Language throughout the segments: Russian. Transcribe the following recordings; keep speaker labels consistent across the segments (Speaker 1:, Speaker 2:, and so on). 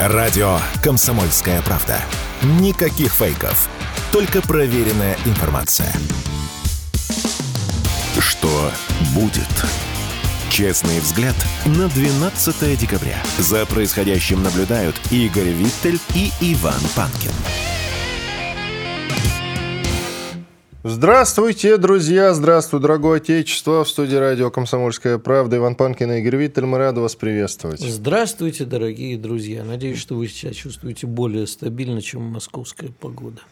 Speaker 1: Радио «Комсомольская правда». Никаких фейков. Только проверенная информация. Что будет? Честный взгляд на 12 декабря. За происходящим наблюдают Игорь Виттель и Иван Панкин.
Speaker 2: Здравствуйте, друзья! Здравствуй, дорогое отечество! В студии радио «Комсомольская правда» Иван Панкин и Игорь Виттель. Мы рады вас приветствовать.
Speaker 3: Здравствуйте, дорогие друзья! Надеюсь, что вы сейчас чувствуете более стабильно, чем московская погода.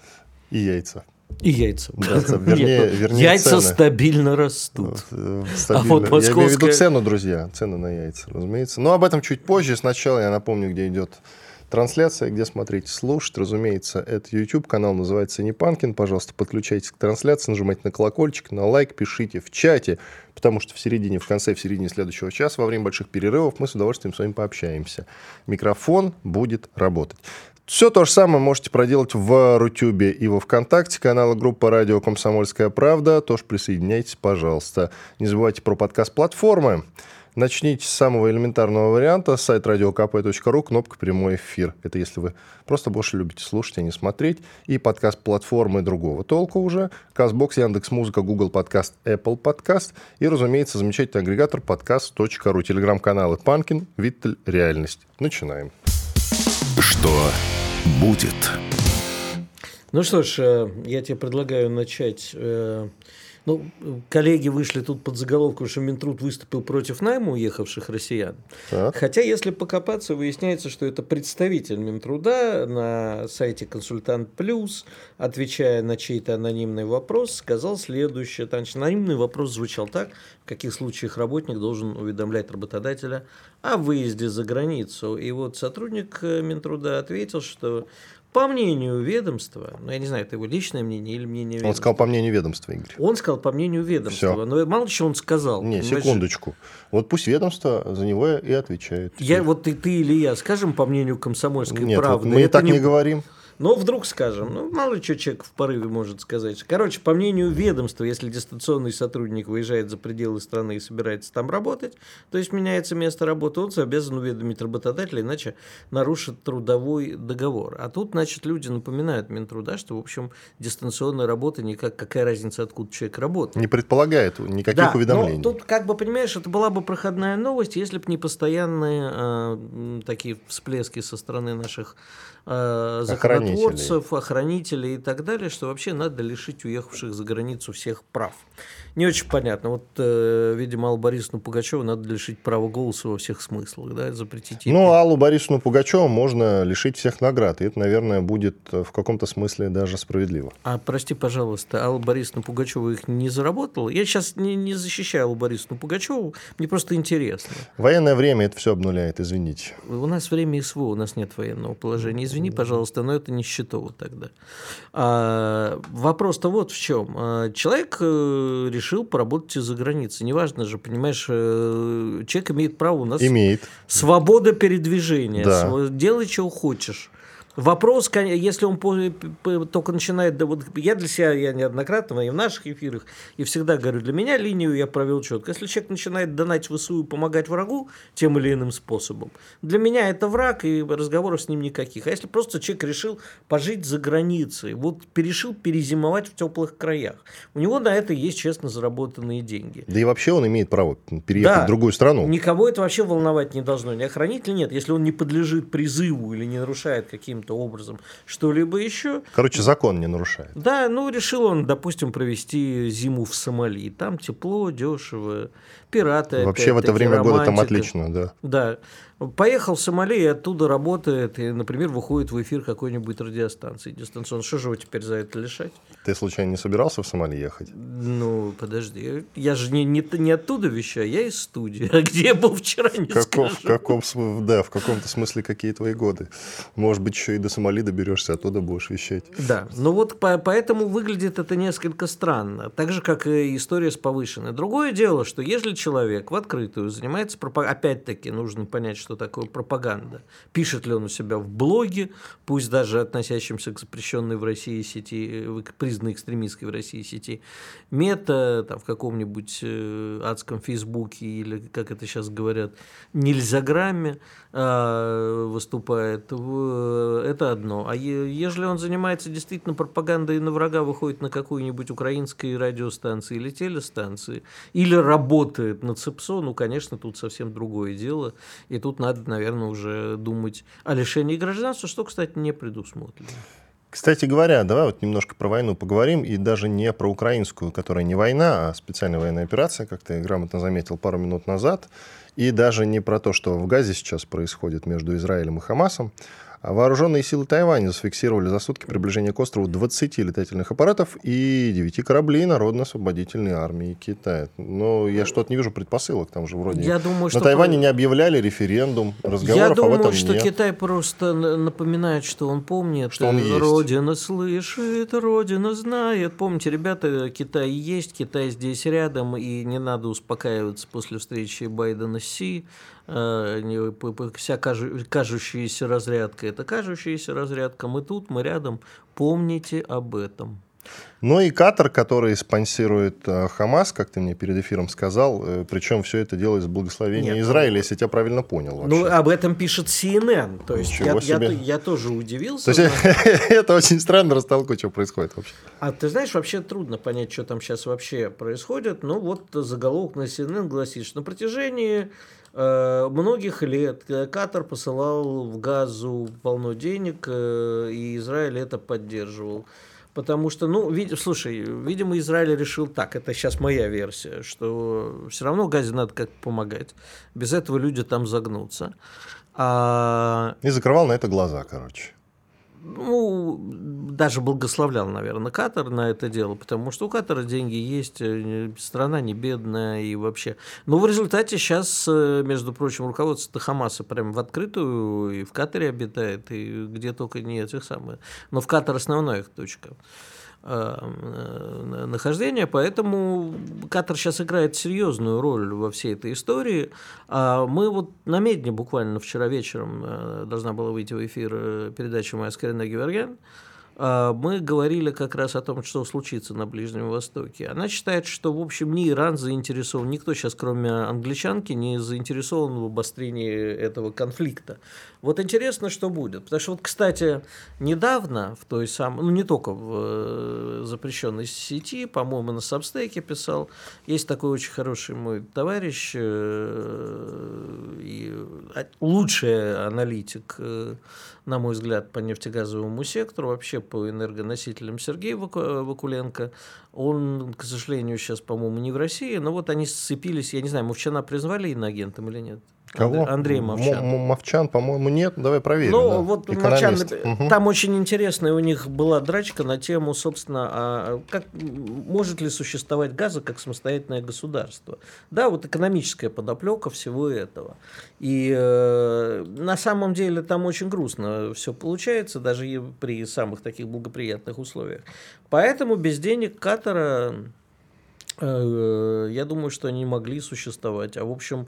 Speaker 2: И яйца.
Speaker 3: И яйца.
Speaker 2: Да, вернее,
Speaker 3: Нет,
Speaker 2: вернее,
Speaker 3: яйца
Speaker 2: цены.
Speaker 3: стабильно растут.
Speaker 2: Э,
Speaker 3: А
Speaker 2: стабильно.
Speaker 3: вот
Speaker 2: Я имею в виду
Speaker 3: московская-
Speaker 2: цену, друзья. Цены на яйца, разумеется. Но об этом чуть позже. Сначала я напомню, где идет трансляция, где смотреть, слушать. Разумеется, это YouTube, канал называется Непанкин. Пожалуйста, подключайтесь к трансляции, нажимайте на колокольчик, на лайк, пишите в чате, потому что в середине, в конце, в середине следующего часа, во время больших перерывов, мы с удовольствием с вами пообщаемся. Микрофон будет работать. Все то же самое можете проделать в Рутюбе и во Вконтакте, канала группа «Радио Комсомольская правда». Тоже присоединяйтесь, пожалуйста. Не забывайте про подкаст-платформы. Начните с самого элементарного варианта. Сайт radiokp.ru, кнопка «Прямой эфир». Это если вы просто больше любите слушать, а не смотреть. И подкаст-платформы другого толка уже. Казбокс, Яндекс.Музыка, Google Подкаст, Apple Подкаст. И, разумеется, замечательный агрегатор подкаст.ру. Телеграм-каналы «Панкин», «Виттель», «Реальность». Начинаем.
Speaker 1: Что будет?
Speaker 3: Ну что ж, э, я тебе предлагаю начать. э, Ну, коллеги вышли тут под заголовку, что Минтруд выступил против найма уехавших россиян.
Speaker 2: Так.
Speaker 3: Хотя, если покопаться, выясняется, что это представитель Минтруда на сайте «Консультант Плюс», отвечая на чей-то анонимный вопрос, сказал следующее. Значит, анонимный вопрос звучал так, в каких случаях работник должен уведомлять работодателя о выезде за границу. И вот сотрудник э, Минтруда ответил, что по мнению ведомства, ну я не знаю, это его личное мнение или мнение ведомства.
Speaker 2: Он сказал по мнению ведомства, Игорь.
Speaker 3: Он сказал по мнению ведомства,
Speaker 2: Всё.
Speaker 3: но мало чего он сказал.
Speaker 2: Не,
Speaker 3: понимаешь?
Speaker 2: секундочку. Вот пусть ведомство за него и отвечает.
Speaker 3: Я, вот ты, ты или я скажем по мнению комсомольской
Speaker 2: Нет, вот
Speaker 3: правды.
Speaker 2: мы и так не говорим.
Speaker 3: Но вдруг скажем, ну мало что человек в порыве может сказать. Короче, по мнению ведомства, если дистанционный сотрудник выезжает за пределы страны и собирается там работать, то есть меняется место работы, он обязан уведомить работодателя, иначе нарушит трудовой договор. А тут, значит, люди напоминают Минтруда, что, в общем, дистанционная работа никак, какая разница, откуда человек работает.
Speaker 2: Не предполагает никаких
Speaker 3: Да,
Speaker 2: уведомлений.
Speaker 3: тут, как бы, понимаешь, это была бы проходная новость, если бы не постоянные э, такие всплески со стороны наших э,
Speaker 2: Охранителей.
Speaker 3: законотворцев, охранителей и так далее, что вообще надо лишить уехавших за границу всех прав. Не очень понятно. Вот, э, видимо, Аллу Борисовну Пугачеву надо лишить права голоса во всех смыслах, да, запретить ей
Speaker 2: Ну, Аллу Борисовну Пугачеву можно лишить всех наград. И это, наверное, будет э, в каком-то смысле даже справедливо.
Speaker 3: А прости, пожалуйста, Алла Борисовна Пугачева их не заработала? Я сейчас не, не защищаю Аллу Борисовну Пугачеву, мне просто интересно.
Speaker 2: Военное время это все обнуляет, извините.
Speaker 3: У нас время СВО, у нас нет военного положения. Извини, пожалуйста, но это не счетово тогда. А, вопрос-то вот в чем. А, человек э, решил поработать из-за границы. Неважно же, понимаешь, э, человек имеет право у нас
Speaker 2: Имеет.
Speaker 3: свобода передвижения.
Speaker 2: Да.
Speaker 3: Делай, что хочешь. Вопрос, если он только начинает, да вот я для себя, я неоднократно и в наших эфирах, и всегда говорю, для меня линию я провел четко. Если человек начинает донать ВСУ и помогать врагу тем или иным способом, для меня это враг, и разговоров с ним никаких. А если просто человек решил пожить за границей, вот решил перезимовать в теплых краях, у него на это есть честно заработанные деньги.
Speaker 2: Да и вообще он имеет право переехать
Speaker 3: Да.
Speaker 2: в другую страну.
Speaker 3: Никого это вообще волновать не должно. Ни охранителя нет. Если он не подлежит призыву или не нарушает каким-то образом что-либо еще,
Speaker 2: Короче, закон не нарушает.
Speaker 3: да, ну решил он, допустим, провести зиму в Сомали. Там тепло, дешево, пираты.
Speaker 2: Вообще в это время года там отлично, да.
Speaker 3: Да. Поехал в Сомали и оттуда работает, и, например, выходит в эфир какой-нибудь радиостанции дистанционно. Что же его теперь за это лишать?
Speaker 2: Ты случайно не собирался в Сомали ехать?
Speaker 3: Ну, подожди, я же не, не, не оттуда вещаю, я из студии. А где я был вчера, не
Speaker 2: В каком, в
Speaker 3: скажу.
Speaker 2: каком, да, в каком-то смысле какие твои годы? Может быть, еще и до Сомали доберешься, оттуда будешь вещать.
Speaker 3: Да, ну вот по- поэтому выглядит это несколько странно. Так же, как и история с повышенной. Другое дело, что если человек в открытую занимается пропагандой, опять-таки нужно понять, что такое пропаганда. Пишет ли он у себя в блоге, пусть даже относящемся к запрещенной в России сети, э, признанной экстремистской в России сети, мета там, в каком-нибудь э, адском фейсбуке или, как это сейчас говорят, нельзяграмме э, выступает, это одно. А ежели он занимается действительно пропагандой на врага, выходит на какую-нибудь украинскую радиостанцию или телестанции, или работает на ЦИПСО, ну, конечно, тут совсем другое дело. И тут надо, наверное, уже думать о лишении гражданства, что, кстати, не предусмотрено.
Speaker 2: Кстати говоря, давай вот немножко про войну поговорим, и даже не про украинскую, которая не война, а специальная военная операция, как ты грамотно заметил пару минут назад, и даже не про то, что в Газе сейчас происходит между Израилем и Хамасом, вооруженные силы Тайваня зафиксировали за сутки приближение к острову 20 летательных аппаратов и 9 кораблей Народно-освободительной армии Китая. Но я что-то не вижу предпосылок, там же вроде...
Speaker 3: Я думаю,
Speaker 2: что... На Тайване не объявляли референдум, разговоров
Speaker 3: я думаю,
Speaker 2: об этом
Speaker 3: что
Speaker 2: нет.
Speaker 3: Китай просто напоминает, что он помнит.
Speaker 2: Что он есть.
Speaker 3: Родина слышит, Родина знает. Помните, ребята, Китай есть, Китай здесь рядом, и не надо успокаиваться после встречи Байдена с Си. Э, вся кажущаяся разрядка – это кажущаяся разрядка. Мы тут, мы рядом. Помните об этом.
Speaker 2: Ну и Катар, который спонсирует э, Хамас, как ты мне перед эфиром сказал, э, причем все это делает с благословения Нет, Израиля, ну, если я тебя правильно понял.
Speaker 3: Вообще. Ну, об этом пишет CNN. То есть я, я, я тоже удивился.
Speaker 2: То есть это очень странно растолку, что происходит вообще.
Speaker 3: А ты знаешь, вообще трудно понять, что там сейчас вообще происходит. Ну, вот заголовок на CNN гласит, что на протяжении многих лет Катар посылал в Газу полно денег, э, и Израиль это поддерживал. Потому что, ну, вид, слушай, видимо, Израиль решил так, это сейчас моя версия, что все равно Газе надо как помогать. Без этого люди там загнутся.
Speaker 2: А... И закрывал на это глаза, короче
Speaker 3: ну, даже благословлял, наверное, Катар на это дело, потому что у Катара деньги есть, э, страна не бедная и вообще. Но в результате сейчас, э, между прочим, руководство Хамаса прямо в открытую и в Катаре обитает, и где только не этих самых. Но в Катар основная их точка. Э, нахождения, поэтому Катар сейчас играет серьезную роль во всей этой истории. А мы вот на Медне буквально вчера вечером э, должна была выйти в эфир э, передача «Моя Скорина Геворгян», мы говорили как раз о том, что случится на Ближнем Востоке. Она считает, что, в общем, ни Иран заинтересован, никто сейчас, кроме англичанки, не заинтересован в обострении этого конфликта. Вот интересно, что будет. Потому что, вот, кстати, недавно в той самой, ну, не только в э, запрещенной сети, по-моему, на Сабстейке писал, есть такой очень хороший мой товарищ, э, и лучший аналитик э, на мой взгляд, по нефтегазовому сектору, вообще по энергоносителям Сергей Вакуленко. Он, к сожалению, сейчас, по-моему, не в России, но вот они сцепились, я не знаю, Мовчана призвали иноагентом или нет?
Speaker 2: Кого?
Speaker 3: Андрей Мовчан.
Speaker 2: М- Мовчан, по-моему, нет. Давай проверим.
Speaker 3: Ну,
Speaker 2: да.
Speaker 3: вот Мовчан, угу. там очень интересная у них была драчка на тему, собственно, а как, может ли существовать Газа как самостоятельное государство. Да, вот экономическая подоплека всего этого. И э, на самом деле там очень грустно все получается, даже и при самых таких благоприятных условиях. Поэтому без денег Катара, э, я думаю, что они могли существовать. А в общем,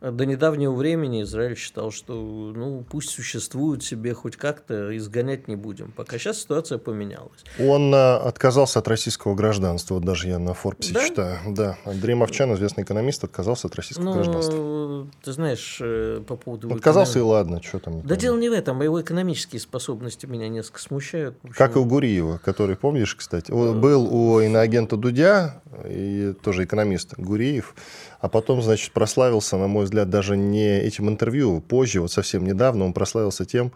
Speaker 3: до недавнего времени Израиль считал, что ну, пусть существуют себе хоть как-то, изгонять не будем. Пока сейчас ситуация поменялась.
Speaker 2: Он а, отказался от российского гражданства, вот даже я на Форбсе да? читаю. Да, Андрей Мовчан, известный экономист, отказался от российского ну, гражданства.
Speaker 3: Ты знаешь, э, по поводу...
Speaker 2: Отказался эконом... и ладно, что там.
Speaker 3: Да дело не в этом, а его экономические способности меня несколько смущают.
Speaker 2: Общем... Как и у Гуриева, который, помнишь, кстати, был у иноагента Дудя, и тоже экономист Гуриев, а потом, значит, прославился, на мой взгляд, даже не этим интервью. Позже, вот совсем недавно, он прославился тем,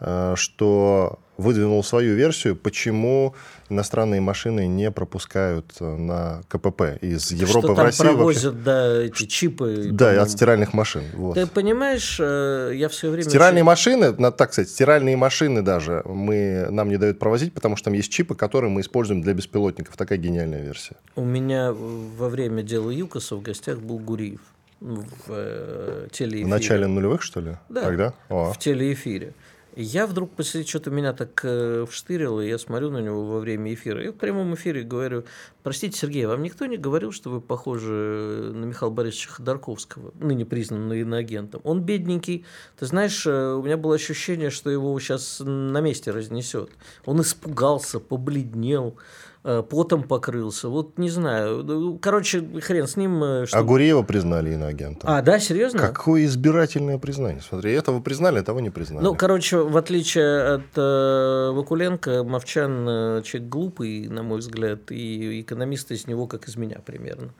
Speaker 2: э, что выдвинул свою версию, почему иностранные машины не пропускают э, на КПП из Европы
Speaker 3: что
Speaker 2: в Россию.
Speaker 3: провозят, вообще. да, эти чипы.
Speaker 2: Да, от стиральных машин. Вот.
Speaker 3: Ты понимаешь, э, я все время...
Speaker 2: Стиральные машины, надо так сказать, стиральные машины даже мы, нам не дают провозить, потому что там есть чипы, которые мы используем для беспилотников. Такая гениальная версия.
Speaker 3: У меня во время дела ЮКОСа в гостях был Гуриев в э, телеэфире.
Speaker 2: В начале нулевых, что ли?
Speaker 3: Да,
Speaker 2: Тогда?
Speaker 3: О. в телеэфире. Я вдруг после что-то меня так э, вштырило, и я смотрю на него во время эфира. И в прямом эфире говорю, простите, Сергей, вам никто не говорил, что вы похожи на Михаила Борисовича Ходорковского, ныне признанным иноагентом? Он бедненький. Ты знаешь, э, у меня было ощущение, что его сейчас на месте разнесет. Он испугался, побледнел. Э, потом покрылся. Вот не знаю. Короче, хрен с ним.
Speaker 2: Э, что... А Гуреева признали иноагентом.
Speaker 3: А, да, серьезно?
Speaker 2: Какое избирательное признание. Смотри, этого признали, того не признали.
Speaker 3: Ну, короче, в отличие от э, Вакуленко, Мовчан э, человек глупый, на мой взгляд, и экономисты из него как из меня примерно.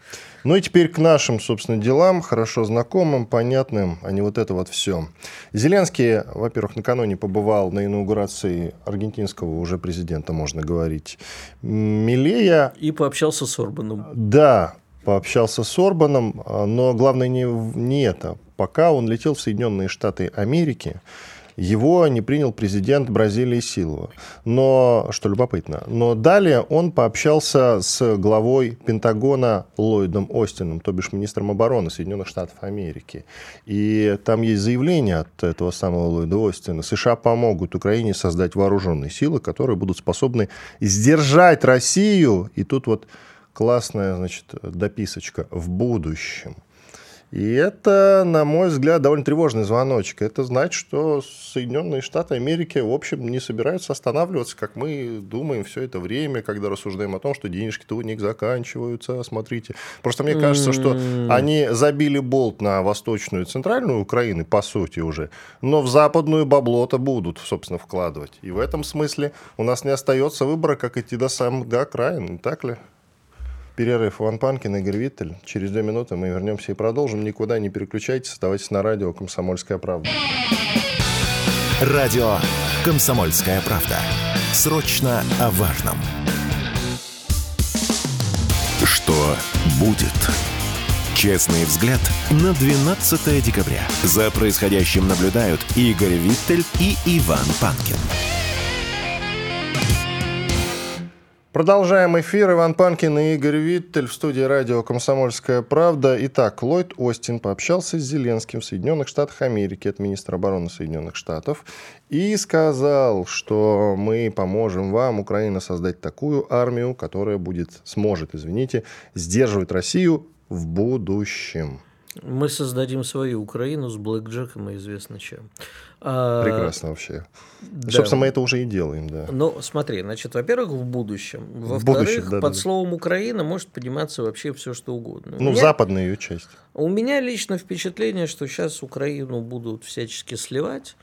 Speaker 2: Ну и теперь к нашим, собственно, делам, хорошо знакомым, понятным, а не вот это вот все. Зеленский, во-первых, накануне побывал на инаугурации аргентинского уже президента, можно говорить, Милея.
Speaker 3: И пообщался с Орбаном.
Speaker 2: Да, пообщался с Орбаном, но главное не, не это. Пока он летел в Соединенные Штаты Америки, его не принял президент Бразилии Силова. Но, что любопытно, но далее он пообщался с главой Пентагона Ллойдом Остином, то бишь министром обороны Соединенных Штатов Америки. И там есть заявление от этого самого Ллойда Остина. США помогут Украине создать вооруженные силы, которые будут способны сдержать Россию. И тут вот классная, значит, дописочка в будущем. И это, на мой взгляд, довольно тревожный звоночек. Это значит, что Соединенные Штаты Америки, в общем, не собираются останавливаться, как мы думаем все это время, когда рассуждаем о том, что денежки-то у них заканчиваются. Смотрите. Просто мне кажется, что они забили болт на восточную и центральную Украину, по сути уже, но в западную бабло-то будут, собственно, вкладывать. И в этом смысле у нас не остается выбора, как идти до самого края, не так ли? Перерыв Иван Панкин, Игорь Виттель. Через две минуты мы вернемся и продолжим. Никуда не переключайтесь, оставайтесь на радио «Комсомольская правда».
Speaker 1: Радио «Комсомольская правда». Срочно о важном. Что будет? Честный взгляд на 12 декабря. За происходящим наблюдают Игорь Виттель и Иван Панкин.
Speaker 2: Продолжаем эфир. Иван Панкин и Игорь Виттель в студии радио «Комсомольская правда». Итак, Ллойд Остин пообщался с Зеленским в Соединенных Штатах Америки, от министра обороны Соединенных Штатов, и сказал, что мы поможем вам, Украина, создать такую армию, которая будет, сможет, извините, сдерживать Россию в будущем.
Speaker 3: Мы создадим свою Украину с Блэк Джеком и известно чем.
Speaker 2: А, Прекрасно вообще. Да. Собственно, мы это уже и делаем, да.
Speaker 3: Ну, смотри, значит, во-первых, в будущем. Во-вторых, да, под да, словом Украина может подниматься вообще все, что угодно.
Speaker 2: Ну, меня, западная ее часть.
Speaker 3: У меня лично впечатление, что сейчас Украину будут всячески сливать.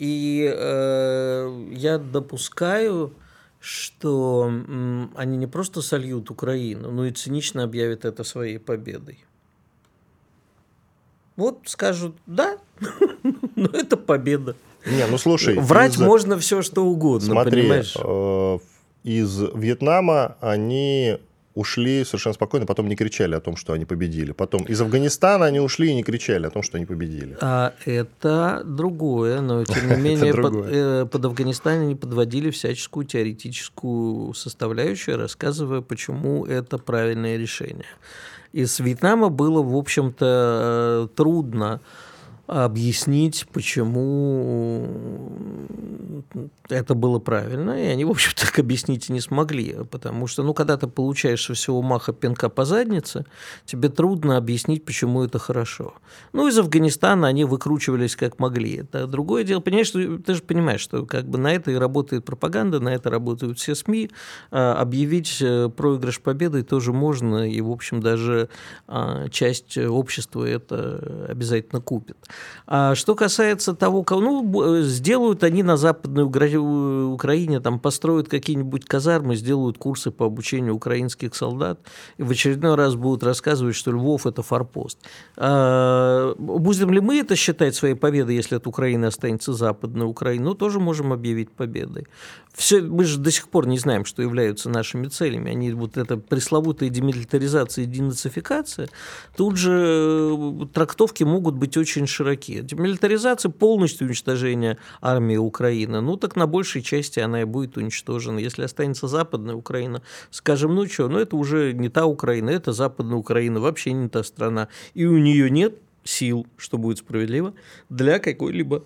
Speaker 3: И э, я допускаю, что м, они не просто сольют Украину, но и цинично объявят это своей победой. Вот скажут, да, но это победа.
Speaker 2: Не, ну слушай.
Speaker 3: Врать из... можно все, что угодно,
Speaker 2: Смотри,
Speaker 3: понимаешь?
Speaker 2: Э, из Вьетнама они ушли совершенно спокойно, потом не кричали о том, что они победили. Потом из Афганистана они ушли и не кричали о том, что они победили.
Speaker 3: А это другое, но тем не менее под, э, под Афганистан они подводили всяческую теоретическую составляющую, рассказывая, почему это правильное решение. Из Вьетнама было, в общем-то, э, трудно объяснить, почему это было правильно, и они, в общем, так объяснить и не смогли, потому что, ну, когда ты получаешь всего маха пинка по заднице, тебе трудно объяснить, почему это хорошо. Ну, из Афганистана они выкручивались как могли. Это другое дело. Понимаешь, ты же понимаешь, что как бы на это и работает пропаганда, на это работают все СМИ. А, объявить э, проигрыш победой тоже можно, и, в общем, даже а, часть общества это обязательно купит. А что касается того, кого, ну, сделают они на Западной Украине, там построят какие-нибудь казармы, сделают курсы по обучению украинских солдат, и в очередной раз будут рассказывать, что Львов – это форпост. А, будем ли мы это считать своей победой, если от Украины останется Западная Украина? Ну, тоже можем объявить победой. Все, мы же до сих пор не знаем, что являются нашими целями. Они вот эта пресловутая демилитаризация и денацификация, тут же э, трактовки могут быть очень широки. Демилитаризация полностью уничтожение армии Украины. Ну, так на большей части она и будет уничтожена. Если останется Западная Украина, скажем, ну что, ну это уже не та Украина, это Западная Украина, вообще не та страна. И у нее нет сил, что будет справедливо, для какой-либо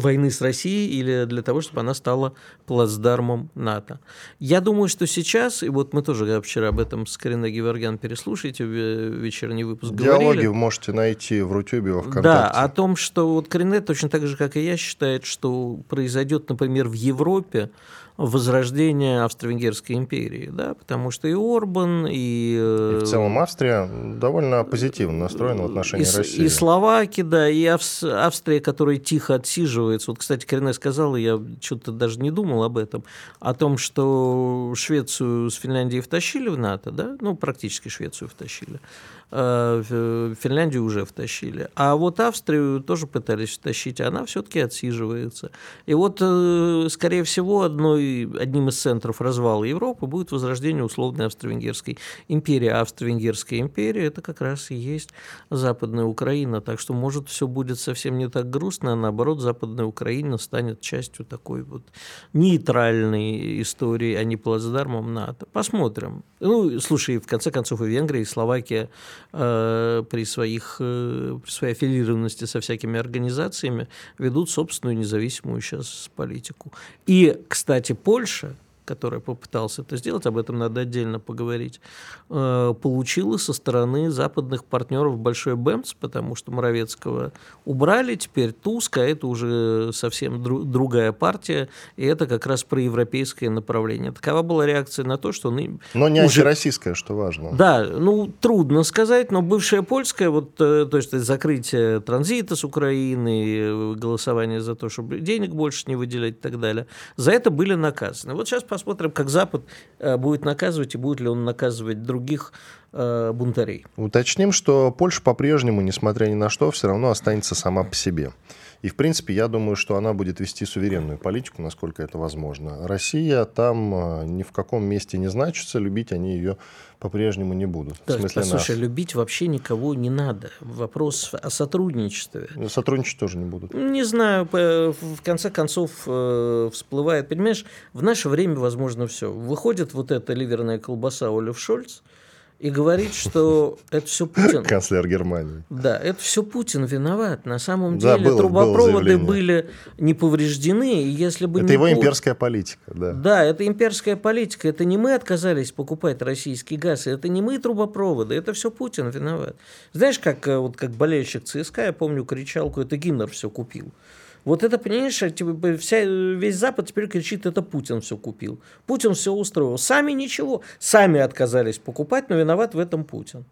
Speaker 3: войны с Россией или для того, чтобы она стала плацдармом НАТО. Я думаю, что сейчас, и вот мы тоже вчера об этом с Кариной Геворгян переслушаете, вечерний выпуск
Speaker 2: Диалоги
Speaker 3: говорили.
Speaker 2: можете найти в Рутюбе, во ВКонтакте.
Speaker 3: Да, о том, что вот Карине точно так же, как и я, считает, что произойдет, например, в Европе возрождения Австро-Венгерской империи, да, потому что и Орбан, и...
Speaker 2: И в целом Австрия довольно позитивно настроена в отношении
Speaker 3: и,
Speaker 2: России.
Speaker 3: И Словаки, да, и Авс- Австрия, которая тихо отсиживается. Вот, кстати, Корене сказала, я что-то даже не думал об этом, о том, что Швецию с Финляндией втащили в НАТО, да, ну, практически Швецию втащили. А Финляндию уже втащили. А вот Австрию тоже пытались втащить, а она все-таки отсиживается. И вот, э, скорее всего, одной, одним из центров развала Европы будет возрождение условной Австро-Венгерской империи. А Австро-Венгерская империя – это как раз и есть Западная Украина. Так что, может, все будет совсем не так грустно, а наоборот, Западная Украина станет частью такой вот нейтральной истории, а не плацдармом НАТО. Посмотрим. Ну, слушай, в конце концов, и Венгрия, и Словакия э, при, своих, э, при своей аффилированности со всякими организациями ведут собственную независимую сейчас политику. И, кстати, Польша, который попытался это сделать, об этом надо отдельно поговорить, э, получила со стороны западных партнеров большой бэмс, потому что Моровецкого убрали, теперь Туска, это уже совсем дру- другая партия, и это как раз проевропейское направление. Такова была реакция на то, что... Ну,
Speaker 2: Но не
Speaker 3: уже...
Speaker 2: антироссийское, что важно.
Speaker 3: Да, ну, трудно сказать, но бывшая польская, вот, э, то есть закрытие транзита с Украины, голосование за то, чтобы денег больше не выделять и так далее, за это были наказаны. Вот сейчас посмотрим, как Запад э, будет наказывать и будет ли он наказывать других э, бунтарей.
Speaker 2: Уточним, что Польша по-прежнему, несмотря ни на что, все равно останется сама по себе. И, в принципе, я думаю, что она будет вести суверенную политику, насколько это возможно. Россия там э, ни в каком месте не значится, любить они ее по-прежнему не будут.
Speaker 3: Да,
Speaker 2: в смысле
Speaker 3: послушай,
Speaker 2: нас.
Speaker 3: любить вообще никого не надо. Вопрос о сотрудничестве.
Speaker 2: Сотрудничать тоже не будут.
Speaker 3: Не знаю, в конце концов э, всплывает, понимаешь, в наше время возможно все. Выходит вот эта ливерная колбаса Олив Шольц и говорит, что это все Путин.
Speaker 2: Канцлер Германии.
Speaker 3: Да, это все Путин виноват. На самом
Speaker 2: Да,
Speaker 3: деле
Speaker 2: было- было
Speaker 3: трубопроводы
Speaker 2: заявление.
Speaker 3: были не повреждены, и если бы
Speaker 2: Это
Speaker 3: не
Speaker 2: его
Speaker 3: Пу-
Speaker 2: имперская политика, да.
Speaker 3: Да, это имперская политика. Это не мы отказались покупать российский газ, это не мы трубопроводы, это все Путин виноват. Знаешь, как, э, вот, как болельщик ЦСКА, я помню кричалку, это Гимнер все купил. Вот это, понимаешь, э, типа, вся, весь Запад теперь кричит, это Путин все купил. Путин все устроил. Сами ничего. Сами отказались покупать, но виноват в этом Путин.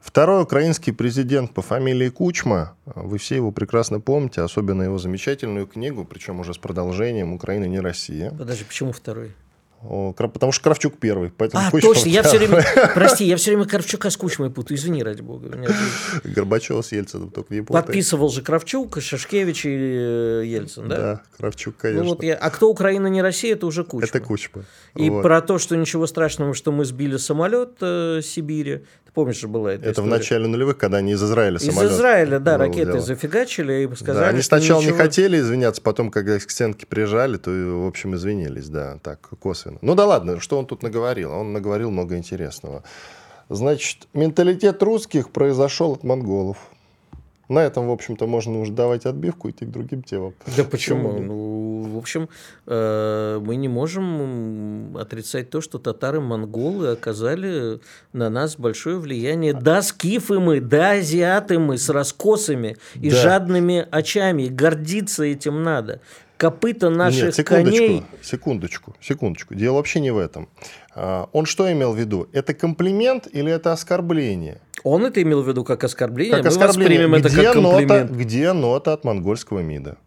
Speaker 2: Второй украинский президент по фамилии Кучма, вы все его прекрасно помните, особенно его замечательную книгу, причем уже с продолжением «Украина не Россия».
Speaker 3: Подожди, почему второй?
Speaker 2: Потому что Кравчук первый. Поэтому
Speaker 3: А,
Speaker 2: Кучма
Speaker 3: точно, я все время, прости, я все время Кравчука с Кучмой путаю, извини, ради бога. Меня
Speaker 2: Горбачева с Ельциным только не путай.
Speaker 3: Подписывал же Кравчук, Шашкевич и э, Ельцин, да?
Speaker 2: Да, Кравчук, конечно.
Speaker 3: Ну вот я, а кто Украина не Россия, это уже Кучма.
Speaker 2: Это Кучма.
Speaker 3: И
Speaker 2: Вот.
Speaker 3: про то, что ничего страшного, что мы сбили самолет э, Сибири. Ты помнишь, же была эта
Speaker 2: Это в
Speaker 3: история?
Speaker 2: начале нулевых, когда они из Израиля
Speaker 3: Из
Speaker 2: самолет
Speaker 3: Израиля, да, ракеты
Speaker 2: дело.
Speaker 3: зафигачили и
Speaker 2: Да,
Speaker 3: сказали,
Speaker 2: они
Speaker 3: что
Speaker 2: сначала не
Speaker 3: ничего-
Speaker 2: хотели извиняться, потом, когда к стенке прижали, то, в общем, извинились, да, так, косвенно. Ну да ладно, что он тут наговорил? Он наговорил много интересного. Значит, менталитет русских произошел от монголов. На этом, в общем-то, можно уже давать отбивку и идти к другим темам.
Speaker 3: Да почему? Ну, в общем, э, мы не можем отрицать то, что татары-монголы оказали на нас большое влияние. Да, скифы мы, да, азиаты мы, с раскосами и
Speaker 2: Да.
Speaker 3: жадными очами. И гордиться этим надо. Копыта наших
Speaker 2: Нет, секундочку,
Speaker 3: коней...
Speaker 2: секундочку, секундочку. Дело вообще не в этом. А, Он что имел в виду? Это комплимент или это оскорбление?
Speaker 3: Он это имел в виду как оскорбление,
Speaker 2: Как
Speaker 3: мы
Speaker 2: оскорбление.
Speaker 3: воспримем это
Speaker 2: Где
Speaker 3: как
Speaker 2: нота,
Speaker 3: комплимент.
Speaker 2: где нота от монгольского МИДа?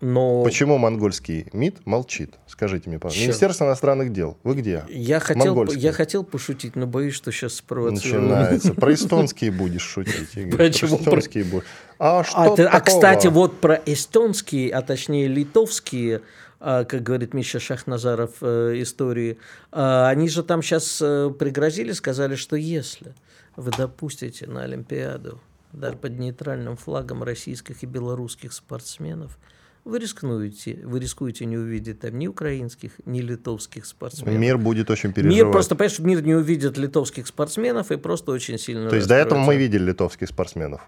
Speaker 3: Но
Speaker 2: Почему монгольский МИД молчит? Скажите мне, пожалуйста. Министерство иностранных дел. Вы где?
Speaker 3: я хотел, я хотел пошутить, но боюсь, что сейчас спровоцирую.
Speaker 2: Начинается. Про эстонские будешь шутить.
Speaker 3: Почему
Speaker 2: Про эстонские будешь. А что
Speaker 3: А, ты- а, кстати, вот про эстонские, а точнее литовские, а, как говорит Миша Шахназаров, э, истории, а, они же там сейчас пригрозили, сказали, что если вы допустите на Олимпиаду даже под нейтральным флагом российских и белорусских спортсменов, вы рискнуете, вы рискуете не увидеть там ни украинских, ни литовских спортсменов.
Speaker 2: Мир будет очень переживать.
Speaker 3: Мир просто, понимаешь, мир не увидит литовских спортсменов и просто очень сильно
Speaker 2: То есть до этого мы видели литовских спортсменов.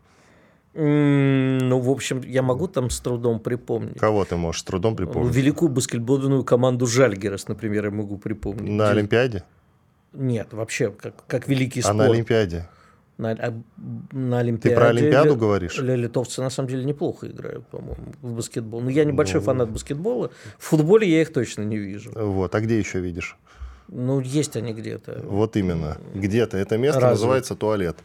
Speaker 3: Ну, в общем, я могу там с трудом припомнить.
Speaker 2: Кого ты можешь с трудом припомнить?
Speaker 3: Великую баскетбольную команду Жальгерас, например, я могу припомнить.
Speaker 2: На Олимпиаде?
Speaker 3: Нет, вообще, как, как великий
Speaker 2: спорт. А на Олимпиаде?
Speaker 3: На, на Олимпиаде.
Speaker 2: Ты про Олимпиаду говоришь?
Speaker 3: Литовцы на самом деле неплохо играют, по-моему, в баскетбол. Но я небольшой ну, фанат баскетбола. В футболе я их точно не вижу.
Speaker 2: Вот, а где еще видишь?
Speaker 3: Ну, есть они где-то.
Speaker 2: Вот именно. Где-то. Это место Разве? называется туалет.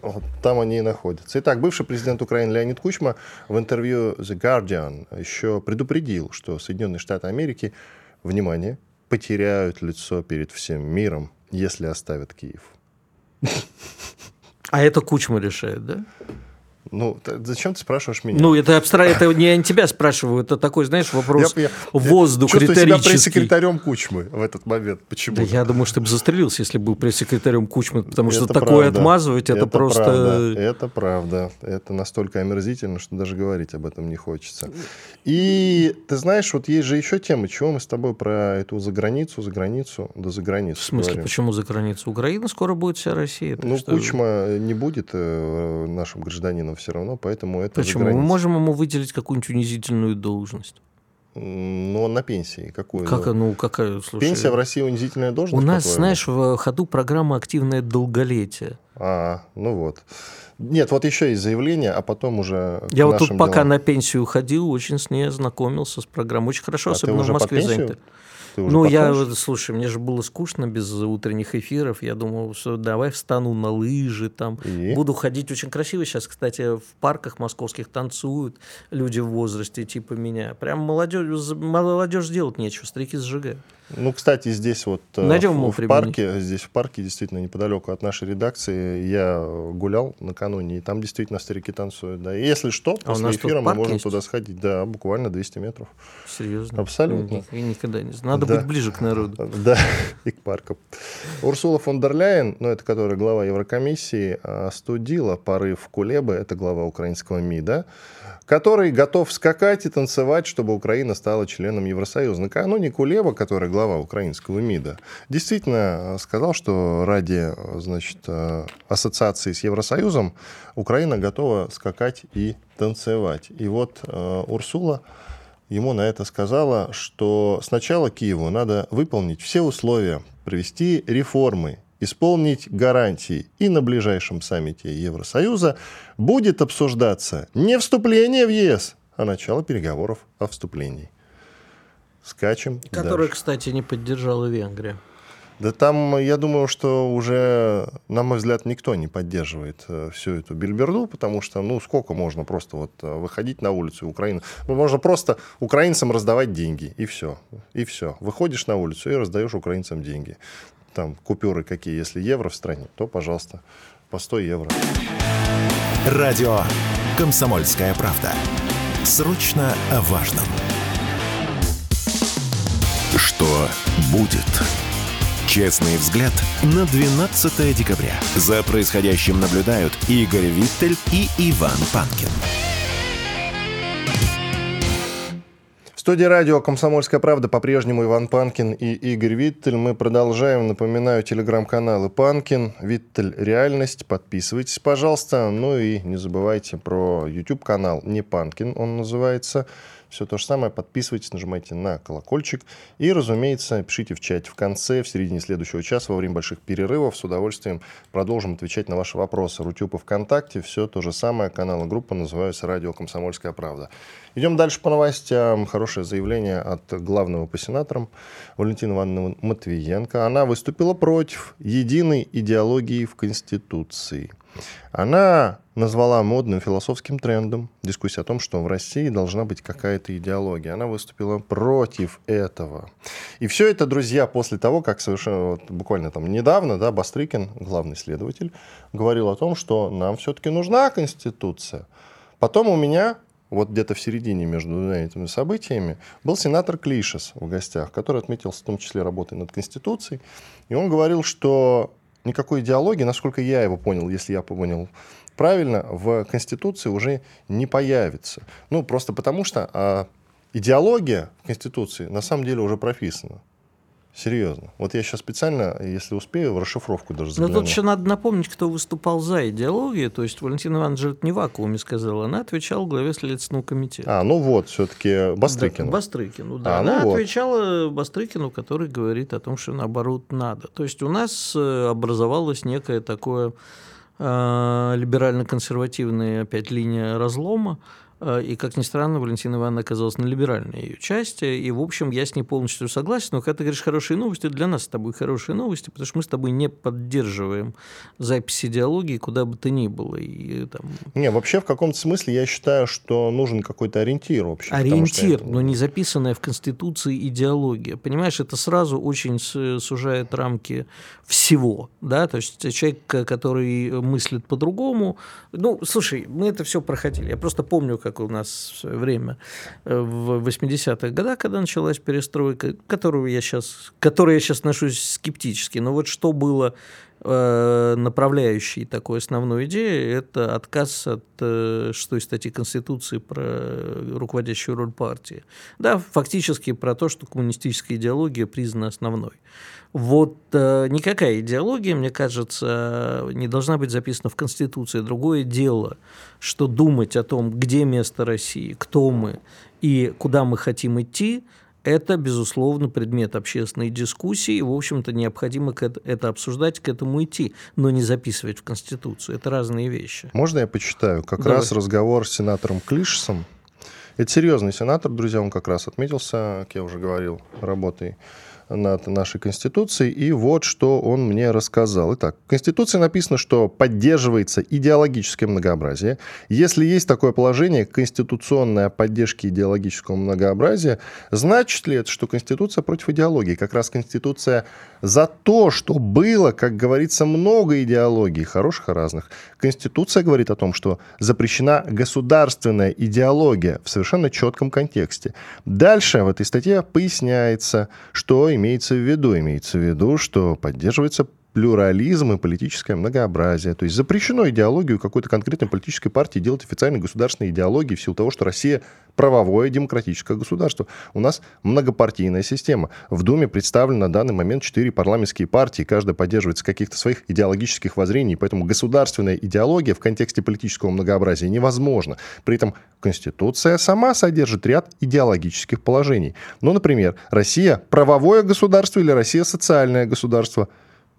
Speaker 2: Вот там они и находятся. Итак, бывший президент Украины Леонид Кучма в интервью The Guardian еще предупредил, что Соединенные Штаты Америки, внимание, потеряют лицо перед всем миром, если оставят Киев.
Speaker 3: А это Кучма решает, да?
Speaker 2: Ну, зачем ты спрашиваешь меня?
Speaker 3: Ну, это абстра... это не я тебя спрашиваю, это такой, знаешь, вопрос я, я, воздух
Speaker 2: я чувствую себя пресс-секретарем Кучмы в этот момент. Почему? Да
Speaker 3: я думаю, что ты бы застрелился, если бы был пресс-секретарем Кучмы, потому это что правда. такое отмазывать, это, это просто...
Speaker 2: Правда. Это правда. Это настолько омерзительно, что даже говорить об этом не хочется. И ты знаешь, вот есть же еще тема, чего мы с тобой про эту за границу, за границу, да за границу.
Speaker 3: В смысле, говорим. почему за границу? Украина скоро будет вся Россия.
Speaker 2: Ну, что... Кучма не будет э, нашим гражданином все равно, поэтому это
Speaker 3: Почему? Мы можем ему выделить какую-нибудь унизительную должность.
Speaker 2: Ну, он на пенсии. Какую?
Speaker 3: Как, ну, какая,
Speaker 2: слушай, Пенсия в России унизительная должность?
Speaker 3: У нас, знаешь, в ходу программа «Активное долголетие».
Speaker 2: А, ну вот. Нет, вот еще есть заявление, а потом уже
Speaker 3: Я вот тут делам. пока на пенсию ходил, очень с ней ознакомился с программой. Очень хорошо, а особенно в Москве занято. Ты уже ну, я, слушай, мне же было скучно без утренних эфиров. Я думал, что давай встану на лыжи, там, И? буду ходить очень красиво. Сейчас, кстати, в парках московских танцуют люди в возрасте типа меня. Прям молодежь, молодежь делать нечего, старики сжигают.
Speaker 2: Ну, кстати, здесь вот э, Найдем в, в парке, здесь в парке, действительно, неподалеку от нашей редакции, я гулял накануне, и там действительно старики танцуют. Да. И если что, а после эфира мы можем есть? туда сходить. Да, буквально 200 метров.
Speaker 3: Серьезно?
Speaker 2: Абсолютно.
Speaker 3: Я никогда не знаю. Надо да. быть ближе к народу.
Speaker 2: Да, и к паркам. Урсула фон дер Ляйен, ну, это которая глава Еврокомиссии, остудила порыв Кулебы, это глава украинского МИДа, который готов скакать и танцевать, чтобы Украина стала членом Евросоюза. Накануне Кулеба, который глава украинского МИДа, действительно э, сказал, что ради значит, э, ассоциации с Евросоюзом Украина готова скакать и танцевать. И вот э, Урсула ему на это сказала, что сначала Киеву надо выполнить все условия, провести реформы исполнить гарантии. И на ближайшем саммите Евросоюза будет обсуждаться не вступление в ЕС, а начало переговоров о вступлении. Скачем.
Speaker 3: Дальше. кстати, не поддержала Венгрия.
Speaker 2: Да там, я думаю, что уже, на мой взгляд, никто не поддерживает э, всю эту бельберду, потому что, ну, сколько можно просто вот э, выходить на улицу Украины. Ну, можно просто украинцам раздавать деньги, и все. И все. Выходишь на улицу и раздаешь украинцам деньги там купюры какие, если евро в стране, то, пожалуйста, по 100 евро.
Speaker 1: Радио «Комсомольская правда». Срочно о важном. Что будет? Честный взгляд на 12 декабря. За происходящим наблюдают Игорь Виттель и Иван Панкин.
Speaker 2: Студии радио «Комсомольская правда» по-прежнему Иван Панкин и Игорь Виттель. Мы продолжаем. Напоминаю, телеграм-каналы Панкин, Виттель Реальность. Подписывайтесь, пожалуйста. Ну и не забывайте про YouTube-канал Не Панкин, он называется. Все то же самое. Подписывайтесь, нажимайте на колокольчик. И, разумеется, пишите в чате в конце, в середине следующего часа, во время больших перерывов. С удовольствием продолжим отвечать на ваши вопросы. Рутюб и ВКонтакте. Все то же самое. Канал и группа называются «Радио Комсомольская правда». Идем дальше по новостям. Хорошее заявление от главного по сенаторам Валентины Ивановны Матвиенко. Она выступила против единой идеологии в Конституции. Она назвала модным философским трендом дискуссию о том, что в России должна быть какая-то идеология. Она выступила против этого. И все это, друзья, после того, как совершенно вот, буквально там недавно, да, Бастрыкин, главный следователь, говорил о том, что нам все-таки нужна Конституция. Потом у меня вот где-то в середине между этими событиями, был сенатор Клишес в гостях, который отметился в том числе работой над Конституцией. И он говорил, что никакой идеологии, насколько я его понял, если я понял правильно, в Конституции уже не появится. Ну, просто потому что а, идеология в Конституции на самом деле уже прописана. Серьезно. Вот я сейчас специально, если успею, в расшифровку даже
Speaker 3: Но
Speaker 2: загляну.
Speaker 3: тут еще надо напомнить, кто выступал за идеологию. То есть Валентин Иванович это не вакууме сказала. Она отвечала главе Следственного комитета.
Speaker 2: А, ну вот, все-таки Бастрыкин.
Speaker 3: Да, Бастрыкину, да.
Speaker 2: А, ну
Speaker 3: Она
Speaker 2: вот.
Speaker 3: отвечала Бастрыкину, который говорит о том, что наоборот надо. То есть у нас э, образовалось некое такое э, либерально-консервативная опять линия разлома, и, как ни странно, Валентина Ивановна оказалась на либеральной ее части, и, в общем, я с ней полностью согласен, но когда ты говоришь хорошие новости, для нас с тобой хорошие новости, потому что мы с тобой не поддерживаем запись идеологии куда бы то ни было. И, там,
Speaker 2: Не, вообще в каком-то смысле я считаю, что нужен какой-то ориентир что
Speaker 3: Ориентир,
Speaker 2: это-
Speaker 3: но не записанная в Конституции идеология. Понимаешь, это сразу очень сужает рамки всего. Да? То есть человек, который мыслит по-другому. Ну, слушай, мы это все проходили. Я просто помню, как у нас в свое время э, в 80-х годах, когда началась перестройка, которую я сейчас, к которой я сейчас отношусь скептически. Но вот что было направляющей такой основной идеей это отказ от э, шестой статьи Конституции про руководящую роль партии. Да, фактически про то, что коммунистическая идеология признана основной. Вот э, никакая идеология, мне кажется, не должна быть записана в Конституции. Другое дело, что думать о том, где место России, кто мы и куда мы хотим идти, это, безусловно, предмет общественной дискуссии, и, в общем-то, необходимо это обсуждать, к этому идти, но не записывать в Конституцию. Это разные вещи.
Speaker 2: Можно я почитаю? Как
Speaker 3: Давай.
Speaker 2: раз разговор с сенатором Клишесом. Это серьезный сенатор, друзья, он как раз отметился, как я уже говорил, работой над нашей Конституцией. И вот что он мне рассказал. Итак, в Конституции написано, что поддерживается идеологическое многообразие. Если есть такое положение, конституционная поддержка идеологического многообразия, значит ли это, что Конституция против идеологии? Как раз Конституция за то, что было, как говорится, много идеологий, хороших и разных. Конституция говорит о том, что запрещена государственная идеология в совершенно четком контексте. Дальше в этой статье поясняется, что имеется в виду. Имеется в виду, что поддерживается плюрализм и политическое многообразие. То есть запрещено идеологию какой-то конкретной политической партии делать официальной государственной идеологией в силу того, что Россия правовое демократическое государство. У нас многопартийная система. В Думе представлено на данный момент четыре парламентские партии. Каждая поддерживается каких-то своих идеологических воззрений. Поэтому государственная идеология в контексте политического многообразия невозможна. При этом Конституция сама содержит ряд идеологических положений. Ну, например, Россия правовое государство или Россия социальное государство.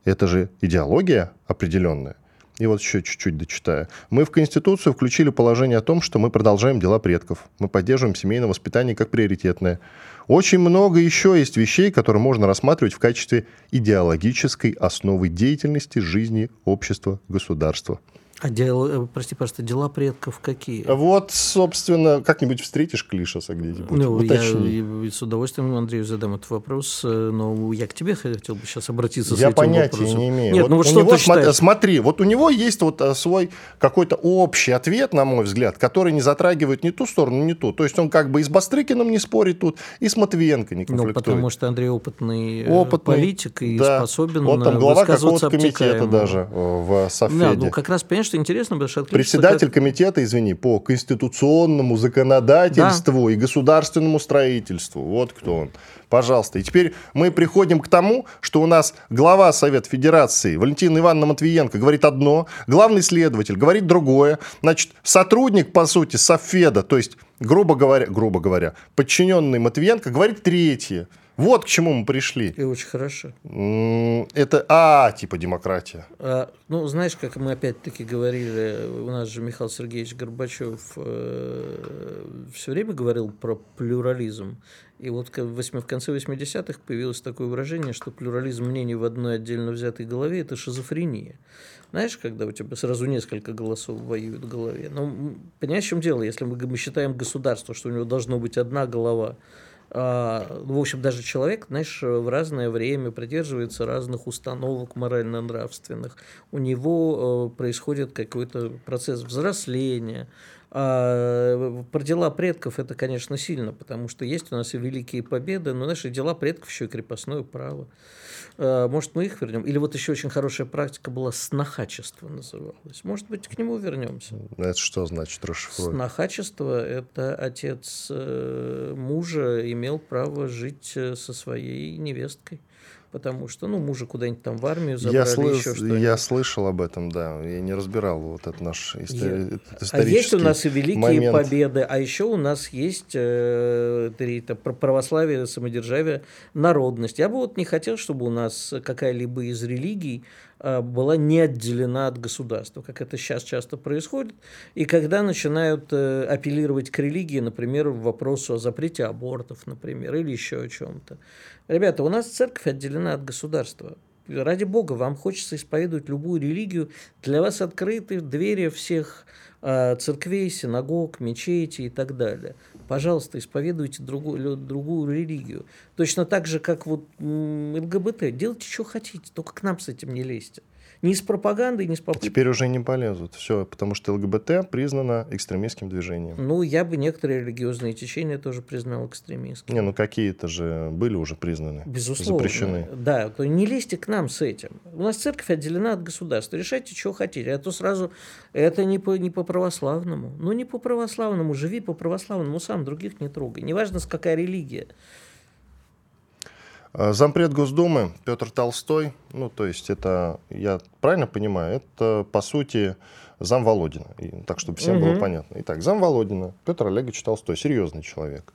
Speaker 2: Это же идеология определенная. И вот еще чуть-чуть дочитаю. Мы в Конституцию включили положение о том, что мы продолжаем дела предков. Мы поддерживаем семейное воспитание как приоритетное. Очень много еще есть вещей, которые можно рассматривать в качестве идеологической основы деятельности жизни общества, государства.
Speaker 3: А дела, э, прости, пожалуйста, дела предков какие?
Speaker 2: Вот, собственно, как-нибудь встретишь Клишеса где-нибудь?
Speaker 3: Ну, я,
Speaker 2: Уточни.
Speaker 3: и с удовольствием Андрею задам этот вопрос, э, но я к тебе хотел бы сейчас обратиться с
Speaker 2: Я
Speaker 3: этим
Speaker 2: понятия
Speaker 3: вопросом.
Speaker 2: не имею.
Speaker 3: Нет, ну вот
Speaker 2: у
Speaker 3: что
Speaker 2: него,
Speaker 3: ты?
Speaker 2: Смотри, вот у него есть вот э, свой какой-то общий ответ, на мой взгляд, который не затрагивает ни ту сторону, ни ту. То есть он как бы и с Бастрыкиным не спорит тут, и с Матвиенко не
Speaker 3: Ну,
Speaker 2: конфликтует.
Speaker 3: потому что Андрей опытный,
Speaker 2: Опытный,
Speaker 3: политик и
Speaker 2: да.
Speaker 3: способен
Speaker 2: Вот там глава какого-то комитета
Speaker 3: обтекаемо.
Speaker 2: даже в Софеде.
Speaker 3: Да, ну как раз, понимаешь, что интересно, потому что
Speaker 2: Председатель
Speaker 3: как-
Speaker 2: комитета, извини, по конституционному законодательству и государственному строительству. Вот кто он. Пожалуйста. И теперь мы приходим к тому, что у нас глава Совета Федерации Валентина Ивановна Матвиенко говорит одно, главный следователь говорит другое. Значит, сотрудник, по сути, Софеда, то есть, грубо говоря, грубо говоря, подчиненный Матвиенко говорит третье. Вот к чему мы пришли.
Speaker 3: И очень хорошо.
Speaker 2: Это А, типа демократия.
Speaker 3: А, ну, знаешь, как мы опять-таки говорили, у нас же Михаил Сергеевич Горбачев все время говорил про плюрализм. И вот в конце 80-х появилось такое выражение, что плюрализм мнений в одной отдельно взятой голове – это шизофрения. Знаешь, когда у тебя сразу несколько голосов воюют в голове. Ну, понимаешь, в чем дело? Если мы, мы считаем государство, что у него должно быть одна голова, в общем, даже человек, знаешь, в разное время придерживается разных установок морально-нравственных. У него э, происходит какой-то процесс взросления, А про дела предков это, конечно, сильно, потому что есть у нас и великие победы, но наши дела предков еще и крепостное право. А, может, мы их вернем? Или вот еще очень хорошая практика была снохачество называлось. Может быть, к нему вернемся.
Speaker 2: Это что значит расшифровать?
Speaker 3: Снохачество – это отец э, мужа имел право жить э, со своей невесткой потому что, ну, мужа куда-нибудь там в армию забрали,
Speaker 2: я, слы-
Speaker 3: еще что-нибудь.
Speaker 2: я слышал об этом, да. Я не разбирал вот этот наш истори-
Speaker 3: Я-
Speaker 2: этот
Speaker 3: А есть у
Speaker 2: исторический
Speaker 3: нас и великие
Speaker 2: момент.
Speaker 3: победы, а еще у нас есть э, это пр- православие, самодержавие, народность. Я бы вот не хотел, чтобы у нас какая-либо из религий была не отделена от государства, как это сейчас часто происходит. И когда начинают э, апеллировать к религии, например, в вопросу о запрете абортов, например, или еще о чем-то. Ребята, у нас церковь отделена от государства. Ради бога, вам хочется исповедовать любую религию, для вас открыты двери всех э, церквей, синагог, мечетей и так далее. Пожалуйста, исповедуйте другую, другую религию. Точно так же, как вот ЛГБТ. Делайте, что хотите, только к нам с этим не лезьте. Ни с пропагандой, ни с попыткой.
Speaker 2: Теперь уже не полезут. Все, потому что ЛГБТ признано экстремистским движением.
Speaker 3: Ну, я бы некоторые религиозные течения тоже признал экстремистскими.
Speaker 2: Не, ну какие-то же были уже признаны.
Speaker 3: Безусловно.
Speaker 2: Запрещены.
Speaker 3: Да, то не лезьте к нам с этим. У нас церковь отделена от государства. Решайте, что хотите. А то сразу это не по, не по православному. Ну, не по православному. Живи по православному сам, других не трогай. Неважно, с какая религия.
Speaker 2: А, Зампред Госдумы Петр Толстой, ну, то есть это, я правильно понимаю, это, по сути, зам Володина, И так, чтобы всем было
Speaker 3: Мгм.
Speaker 2: понятно. Итак, зам Володина Петр Олегович Толстой, серьезный человек,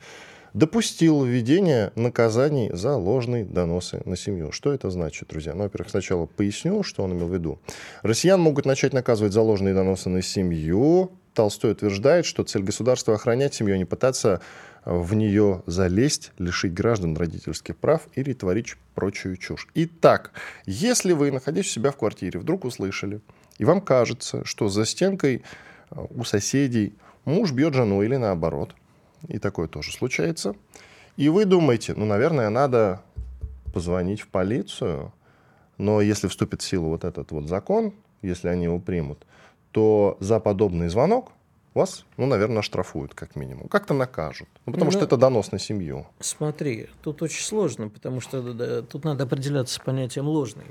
Speaker 2: допустил введение наказаний за ложные доносы на семью. Что это значит, друзья? Ну, во-первых, сначала поясню, что он имел в виду. Россиян могут начать наказывать за ложные доносы на семью. Толстой утверждает, что цель государства охранять семью, а не пытаться в нее залезть, лишить граждан родительских прав или творить прочую чушь. Итак, если вы, находясь у себя в квартире, вдруг услышали, и вам кажется, что за стенкой э, у соседей муж бьет жену или наоборот, и такое тоже случается, и вы думаете, ну, наверное, надо позвонить в полицию, но если вступит в силу вот этот вот закон, если они его примут, то за подобный звонок вас, ну, наверное, оштрафуют как минимум. Как-то накажут. Ну, потому
Speaker 3: Ну,
Speaker 2: что это донос на семью.
Speaker 3: Смотри, тут очень сложно, потому что да, тут надо определяться с понятием ложный.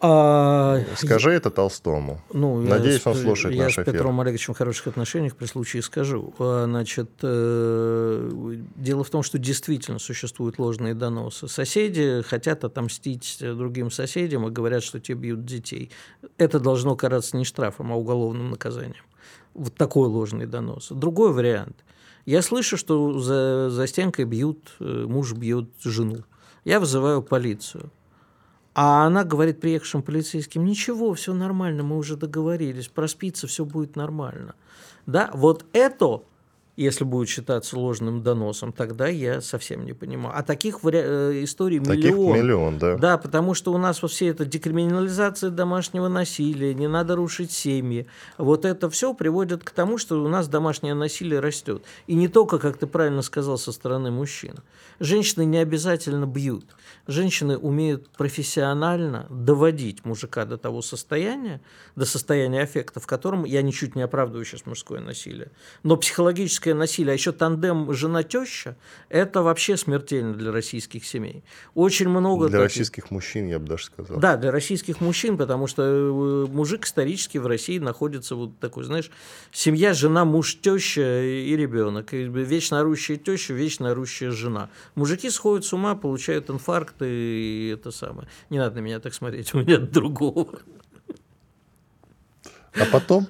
Speaker 3: А,
Speaker 2: Скажи это Толстому.
Speaker 3: Ну, я
Speaker 2: Надеюсь,
Speaker 3: с-
Speaker 2: он слушает
Speaker 3: я
Speaker 2: наш
Speaker 3: с
Speaker 2: эфир.
Speaker 3: Петром Олеговичем в хороших отношениях при случае скажу. А, Значит, э, дело в том, что действительно существуют ложные доносы. Соседи хотят отомстить другим соседям и говорят, что те бьют детей. Это должно караться не штрафом, а уголовным наказанием. Вот такой ложный донос. Другой вариант. Я слышу, что за, за стенкой бьют, э, муж бьет жену. Я вызываю полицию. А она говорит приехавшим полицейским, ничего, все нормально, мы уже договорились, проспится, все будет нормально. Да, вот это, если будет считаться ложным доносом, тогда я совсем не понимаю. А таких вари- э, историй
Speaker 2: Таких
Speaker 3: миллион.
Speaker 2: миллион, да.
Speaker 3: Да, потому что у нас во всей этой декриминализации домашнего насилия, не надо рушить семьи. Вот это все приводит к тому, что у нас домашнее насилие растет. И не только, как ты правильно сказал, со стороны мужчин. Женщины не обязательно бьют. Женщины умеют профессионально доводить мужика до того состояния, до состояния аффекта, в котором, я ничуть не оправдываю сейчас мужское насилие, но психологическое насилие, а еще тандем жена-теща, это вообще смертельно для российских семей. Очень много
Speaker 2: Для
Speaker 3: таких-
Speaker 2: российских мужчин, я бы даже сказал.
Speaker 3: да, для российских мужчин, потому что э, мужик исторически в России находится вот такой, знаешь, семья, жена, муж, теща и ребенок. И вечно орущая теща, вечно орущая жена. Мужики сходят с ума, получают инфаркт и это самое. Не надо на меня так смотреть, у меня другого.
Speaker 2: А потом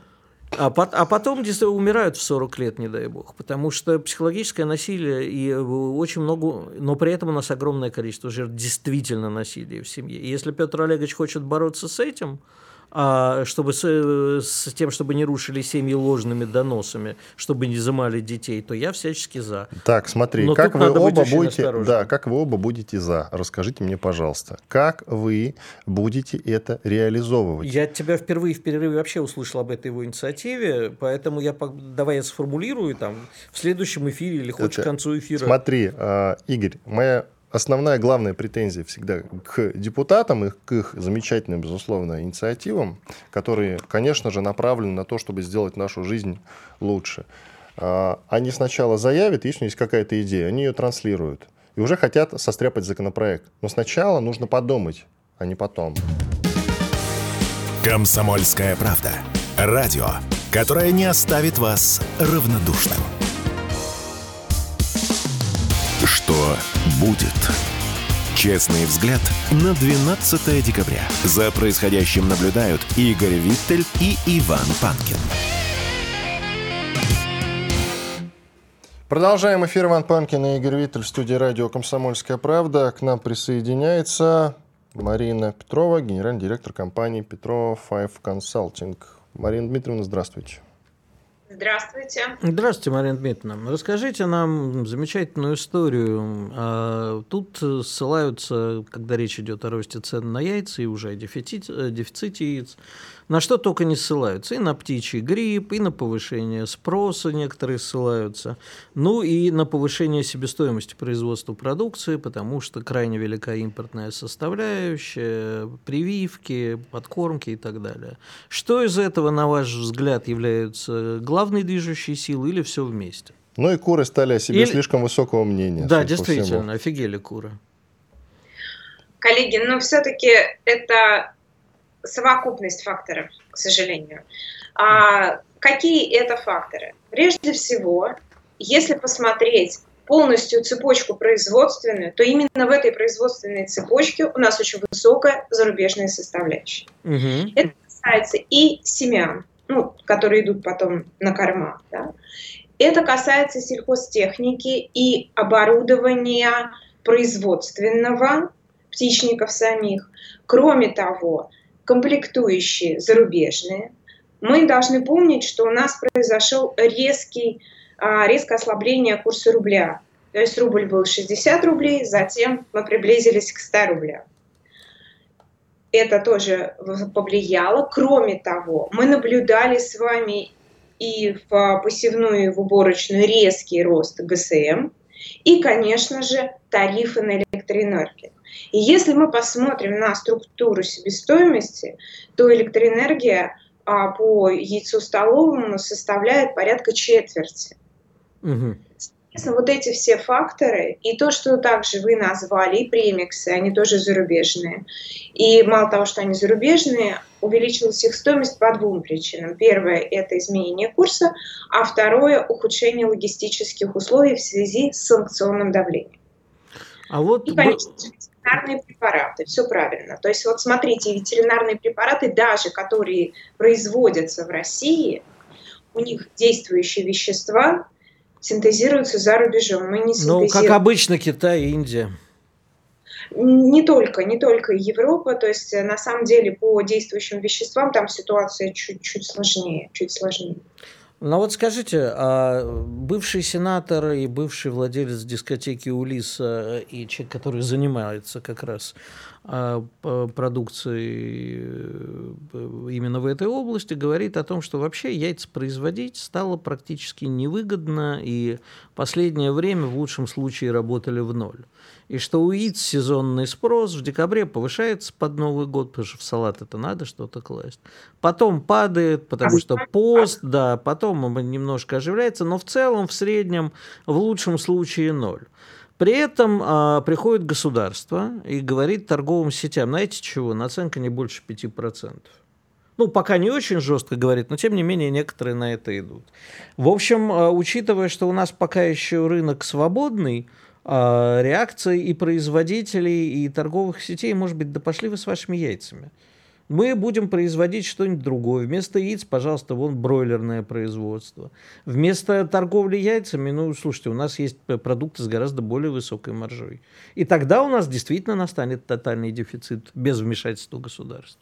Speaker 3: А, пот- а потом умирают в 40 лет, не дай бог. Потому что психологическое насилие и э, очень много... Но при этом у нас огромное количество жертв действительно насилия в семье. И если Петр Олегович хочет бороться с этим, чтобы с, с тем, чтобы не рушили семьи ложными доносами, чтобы не изымали детей, то я всячески за.
Speaker 2: Так, смотри,
Speaker 3: Но
Speaker 2: как вы оба будете,
Speaker 3: осторожным.
Speaker 2: да, как вы оба будете за? Расскажите мне, пожалуйста, как вы будете это реализовывать?
Speaker 3: Я тебя впервые в перерыве вообще услышал об этой его инициативе, поэтому я давай я сформулирую там в следующем эфире или хоть
Speaker 2: Это-
Speaker 3: к концу эфира.
Speaker 2: Смотри, а, Игорь, моя основная, главная претензия всегда к депутатам и к их замечательным, безусловно, инициативам, которые, конечно же, направлены на то, чтобы сделать нашу жизнь лучше. А, они сначала заявят, если есть какая-то идея, они ее транслируют. И уже хотят состряпать законопроект. Но сначала нужно подумать, а не потом.
Speaker 1: Комсомольская правда. Радио, которое не оставит вас равнодушным. Что будет? Честный взгляд на 12 декабря. За происходящим наблюдают Игорь Виттель и Иван Панкин.
Speaker 2: Продолжаем эфир Иван Панкин и Игорь Виттель в студии радио «Комсомольская правда». К нам присоединяется Марина Петрова, генеральный директор компании Петрова Five Consulting. Марина Дмитриевна, здравствуйте.
Speaker 4: Здравствуйте.
Speaker 3: Здравствуйте, Марина Дмитриевна. Расскажите нам замечательную историю. А, тут ссылаются, когда речь идет о росте цен на яйца и уже о дефиците, дефиците яиц, на что только не ссылаются. И на птичий грипп, и на повышение спроса некоторые ссылаются. Ну и на повышение себестоимости производства продукции, потому что крайне велика импортная составляющая, прививки, подкормки и так далее. Что из этого, на ваш взгляд, является главной движущей силой или все вместе?
Speaker 2: Ну и куры стали о себе или... слишком высокого мнения.
Speaker 3: Да, действительно, офигели куры.
Speaker 4: Коллеги, но все-таки это совокупность факторов, к сожалению. А какие это факторы? Прежде всего, если посмотреть полностью цепочку производственную, то именно в этой производственной цепочке у нас очень высокая зарубежная составляющая. Угу. Это касается и семян, ну, которые идут потом на корма. Да? Это касается сельхозтехники и оборудования производственного птичников самих. Кроме того, комплектующие зарубежные. Мы должны помнить, что у нас произошел резкий, а, резкое ослабление курса рубля. То есть рубль был 60 рублей, затем мы приблизились к 100 рублям. Это тоже повлияло. Кроме того, мы наблюдали с вами и в посевную, и в уборочную резкий рост ГСМ, и, конечно же, тарифы на электроэнергию. И если мы посмотрим на структуру себестоимости, то электроэнергия а, по яйцу столовому составляет порядка четверти. Угу. Соответственно, вот эти все факторы, и то, что также вы назвали, и премиксы, они тоже зарубежные. И мало того, что они зарубежные, увеличилась их стоимость по двум причинам. Первое – это изменение курса, а второе – ухудшение логистических условий в связи с санкционным давлением. А вот... И, конечно, ветеринарные препараты, все правильно. То есть вот смотрите, ветеринарные препараты, даже которые производятся в России, у них действующие вещества синтезируются за рубежом. Мы не.
Speaker 3: Ну, как обычно, Китай и Индия.
Speaker 4: Не только, не только Европа, то есть на самом деле по действующим веществам там ситуация чуть-чуть сложнее, чуть сложнее.
Speaker 3: Ну вот скажите, а бывший сенатор и бывший владелец дискотеки Улиса и человек, который занимается как раз а, продукцией э, именно в этой области, говорит о том, что вообще яйца производить стало практически невыгодно, и последнее время в лучшем случае работали в ноль и что у яиц сезонный спрос в декабре повышается под Новый год, потому что в салат это надо что-то класть. Потом падает, потому что пост, да, потом немножко оживляется, но в целом, в среднем, в лучшем случае ноль. При этом а, приходит государство и говорит торговым сетям, знаете чего, наценка не больше 5%. Ну, пока не очень жестко говорит, но тем не менее некоторые на это идут. В общем, а, учитывая, что у нас пока еще рынок свободный, а, реакция и производителей, и торговых сетей, может быть, да пошли вы с вашими яйцами. Мы будем производить что-нибудь другое. Вместо яиц, пожалуйста, вон бройлерное производство. Вместо торговли яйцами, ну, слушайте, у нас есть продукты с гораздо более высокой маржой. И тогда у нас действительно настанет тотальный дефицит без вмешательства государства.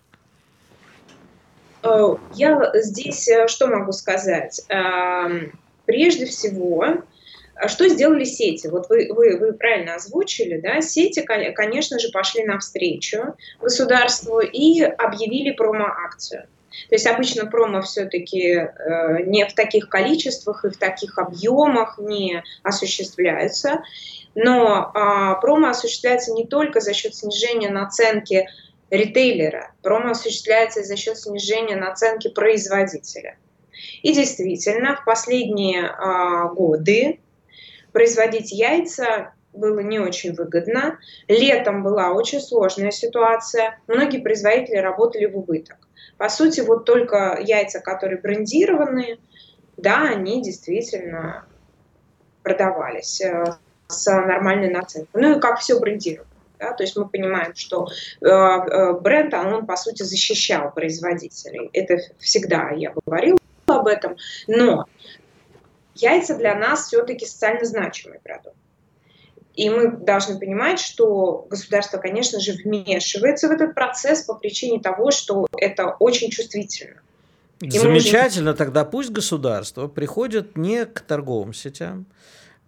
Speaker 4: Э, я здесь э, что могу сказать? Эм, прежде всего, что сделали сети? Вот вы, вы, вы правильно озвучили, да, сети, конечно же, пошли навстречу государству и объявили промо-акцию. То есть обычно промо все-таки э, не в таких количествах и в таких объемах не осуществляются. Но э, промо осуществляется не только за счет снижения наценки ритейлера, промо осуществляется за счет снижения наценки производителя. И действительно, в последние э, годы производить яйца было не очень выгодно. Летом была очень сложная ситуация. Многие производители работали в убыток. По сути, вот только яйца, которые брендированные, да, они действительно продавались э, с нормальной наценкой. Ну и как все брендировано. Да? То есть мы понимаем, что э, э, бренд, он по сути защищал производителей. Это всегда я говорила об этом. Но яйца для нас все-таки социально значимый продукт. И мы должны понимать, что государство, конечно же, вмешивается в этот процесс по причине того, что это очень чувствительно.
Speaker 3: Замечательно, можем... тогда пусть государство приходит не к торговым сетям,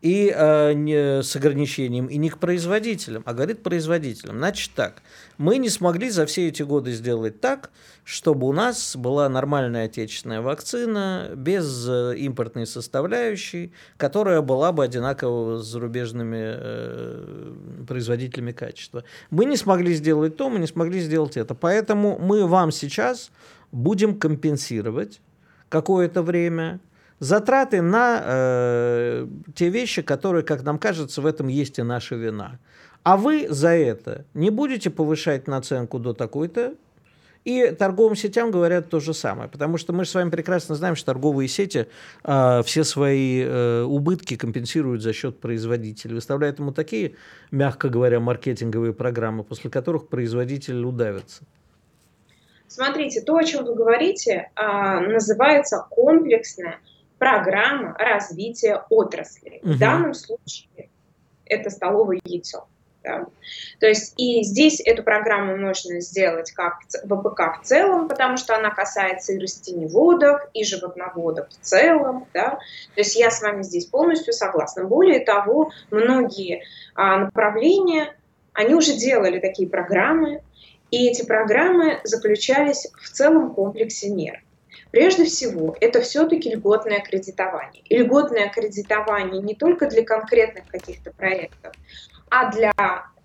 Speaker 3: и э, не, с ограничением, и не к производителям, а говорит производителям. Значит так, мы не смогли за все эти годы сделать так, чтобы у нас была нормальная отечественная вакцина без э, импортной составляющей, которая была бы одинакова с зарубежными э, производителями качества. Мы не смогли сделать то, мы не смогли сделать это. Поэтому мы вам сейчас будем компенсировать какое-то время затраты на э, те вещи, которые, как нам кажется, в этом есть и наша вина. А вы за это не будете повышать наценку до такой-то, и торговым сетям говорят то же самое, потому что мы же с вами прекрасно знаем, что торговые сети э, все свои э, убытки компенсируют за счет производителей, выставляют ему такие, мягко говоря, маркетинговые программы, после которых производитель удавится.
Speaker 4: Смотрите, то, о чем вы говорите, э, называется комплексная программа развития отрасли. Угу. В данном случае это столовое яйцо. Да. То есть и здесь эту программу можно сделать как ВПК в целом, потому что она касается и растеневодов, и животноводов в целом. Да. То есть я с вами здесь полностью согласна. Более того, многие а, направления, они уже делали такие программы, и эти программы заключались в целом комплексе мер. Прежде всего, это все-таки льготное кредитование. И льготное кредитование не только для конкретных каких-то проектов, а для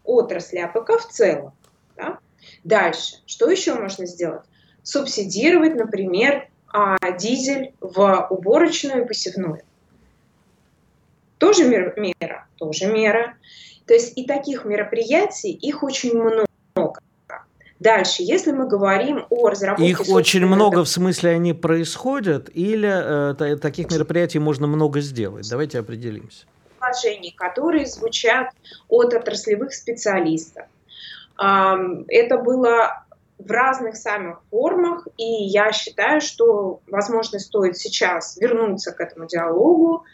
Speaker 4: отрасли АПК в целом. Да? Дальше, что еще можно сделать? Субсидировать, например, а, дизель в уборочную и посевную. Тоже мера, тоже мера. То есть и таких мероприятий, их очень много. Дальше, если мы говорим о разработке...
Speaker 3: Их очень много, в смысле они происходят, или э, таких мероприятий можно много сделать? Давайте определимся.
Speaker 4: Предложений, которые звучат от отраслевых специалистов. Это было в разных самых формах, и я считаю, что, возможно, стоит сейчас вернуться к этому диалогу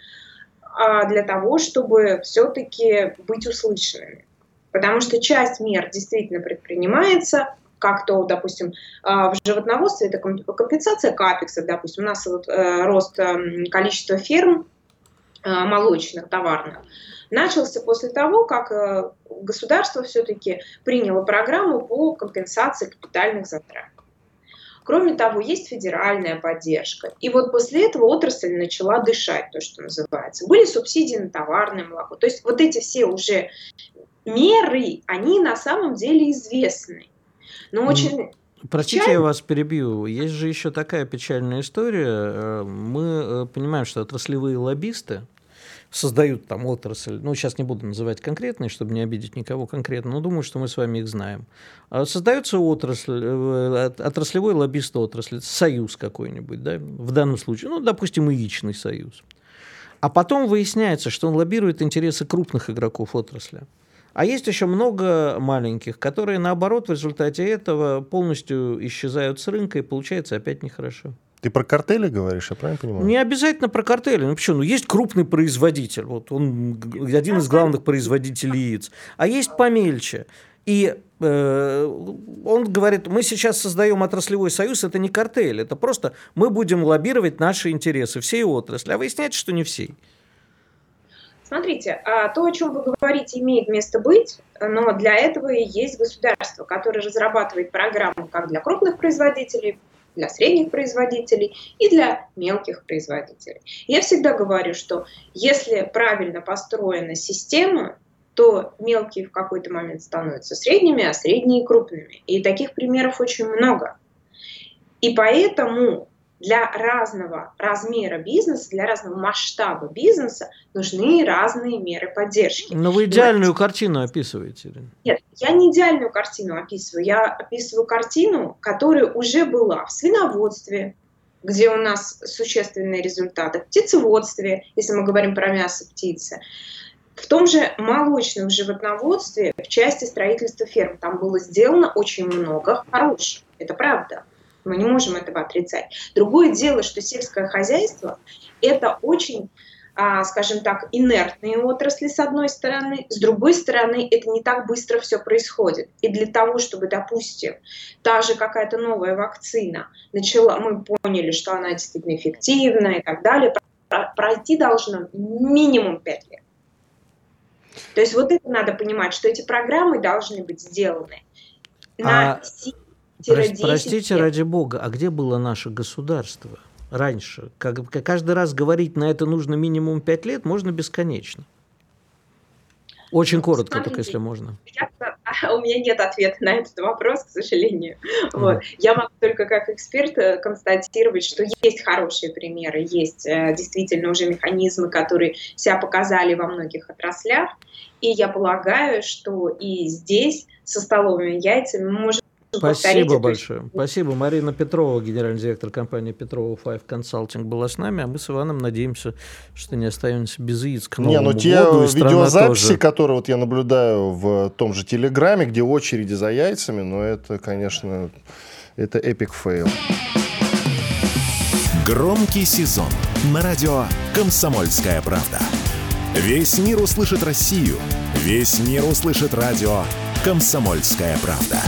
Speaker 4: а, для того, чтобы все-таки быть услышанными. Потому что часть мер действительно предпринимается, как то, допустим, а, в животноводстве это компенсация капекса, допустим, у нас вот э, рост эм, количества ферм э, молочных, товарных, начался после того, как э, государство все-таки приняло программу по компенсации капитальных затрат. Кроме того, есть федеральная поддержка. И вот после этого отрасль начала дышать, то, что называется. Были субсидии на товарное молоко. То есть вот эти все уже меры, они на самом деле известны. Но очень
Speaker 3: Простите, Печаль... я вас перебью. Есть же еще такая печальная история. Э, мы э, понимаем, что отраслевые лоббисты создают там отрасль, ну, сейчас не буду называть конкретные, чтобы не обидеть никого конкретно, но думаю, что мы с вами их знаем. А создается отрасль, э, отраслевой лоббист отрасли, союз какой-нибудь, да, в данном случае, ну, допустим, яичный союз. А потом выясняется, что он лоббирует интересы крупных игроков отрасли. А есть еще много маленьких, которые, наоборот, в результате этого полностью исчезают с рынка, и получается опять нехорошо.
Speaker 2: Ты про картели говоришь, я правильно понимаю?
Speaker 3: Не обязательно про картели. Ну почему? Ну есть крупный производитель, вот он один из главных производителей яиц, а есть помельче. И э, он говорит, мы сейчас создаем отраслевой союз, это не картель, это просто мы будем лоббировать наши интересы всей отрасли. А выясняется, что не всей.
Speaker 4: Смотрите, а, то, о чем вы говорите, имеет место быть, но для этого и есть государство, которое разрабатывает программы как для крупных производителей, для средних производителей и для мелких производителей. Я всегда говорю, что если правильно построена система, то мелкие в какой-то момент становятся средними, а средние крупными. И таких примеров очень много. И поэтому для разного размера бизнеса, для разного масштаба бизнеса нужны разные меры поддержки.
Speaker 3: Но вы идеальную картину описываете.
Speaker 4: Нет, я не идеальную картину описываю. Я описываю картину, которая уже была в свиноводстве, где у нас существенные результаты, в птицеводстве, если мы говорим про мясо птицы, в том же молочном животноводстве, в части строительства ферм, там было сделано очень много хорошего. Это правда. Мы не можем этого отрицать. Другое дело, что сельское хозяйство – это очень а, скажем так, инертные отрасли с одной стороны, с другой стороны, это не так быстро все происходит. И для того, чтобы, допустим, та же какая-то новая вакцина начала, мы поняли, что она действительно эффективна и так далее, пройти должно минимум 5 лет. То есть вот это надо понимать, что эти программы должны быть сделаны на
Speaker 3: а... Простите, ради бога, а где было наше государство раньше? Как, каждый раз говорить на это нужно минимум пять лет, можно бесконечно. Очень коротко, Смотрите, только если можно.
Speaker 4: Я, у меня нет ответа на этот вопрос, к сожалению. Mm. Вот. Я могу только как эксперт э, констатировать, что есть хорошие примеры, есть э, действительно уже механизмы, которые себя показали во многих отраслях. И я полагаю, что и здесь со столовыми яйцами мы можем
Speaker 3: Спасибо большое. Спасибо. Марина Петрова, генеральный директор компании Петрова Five Consulting, была с нами, а мы с Иваном надеемся, что не останемся без яиц к Новому
Speaker 2: Не, ну те году, видеозаписи, тоже... которые вот я наблюдаю в том же Телеграме, где очереди за яйцами, ну это, конечно, это epic fail.
Speaker 1: Громкий сезон на радио «Комсомольская правда». Весь мир услышит Россию. Весь мир услышит радио «Комсомольская правда».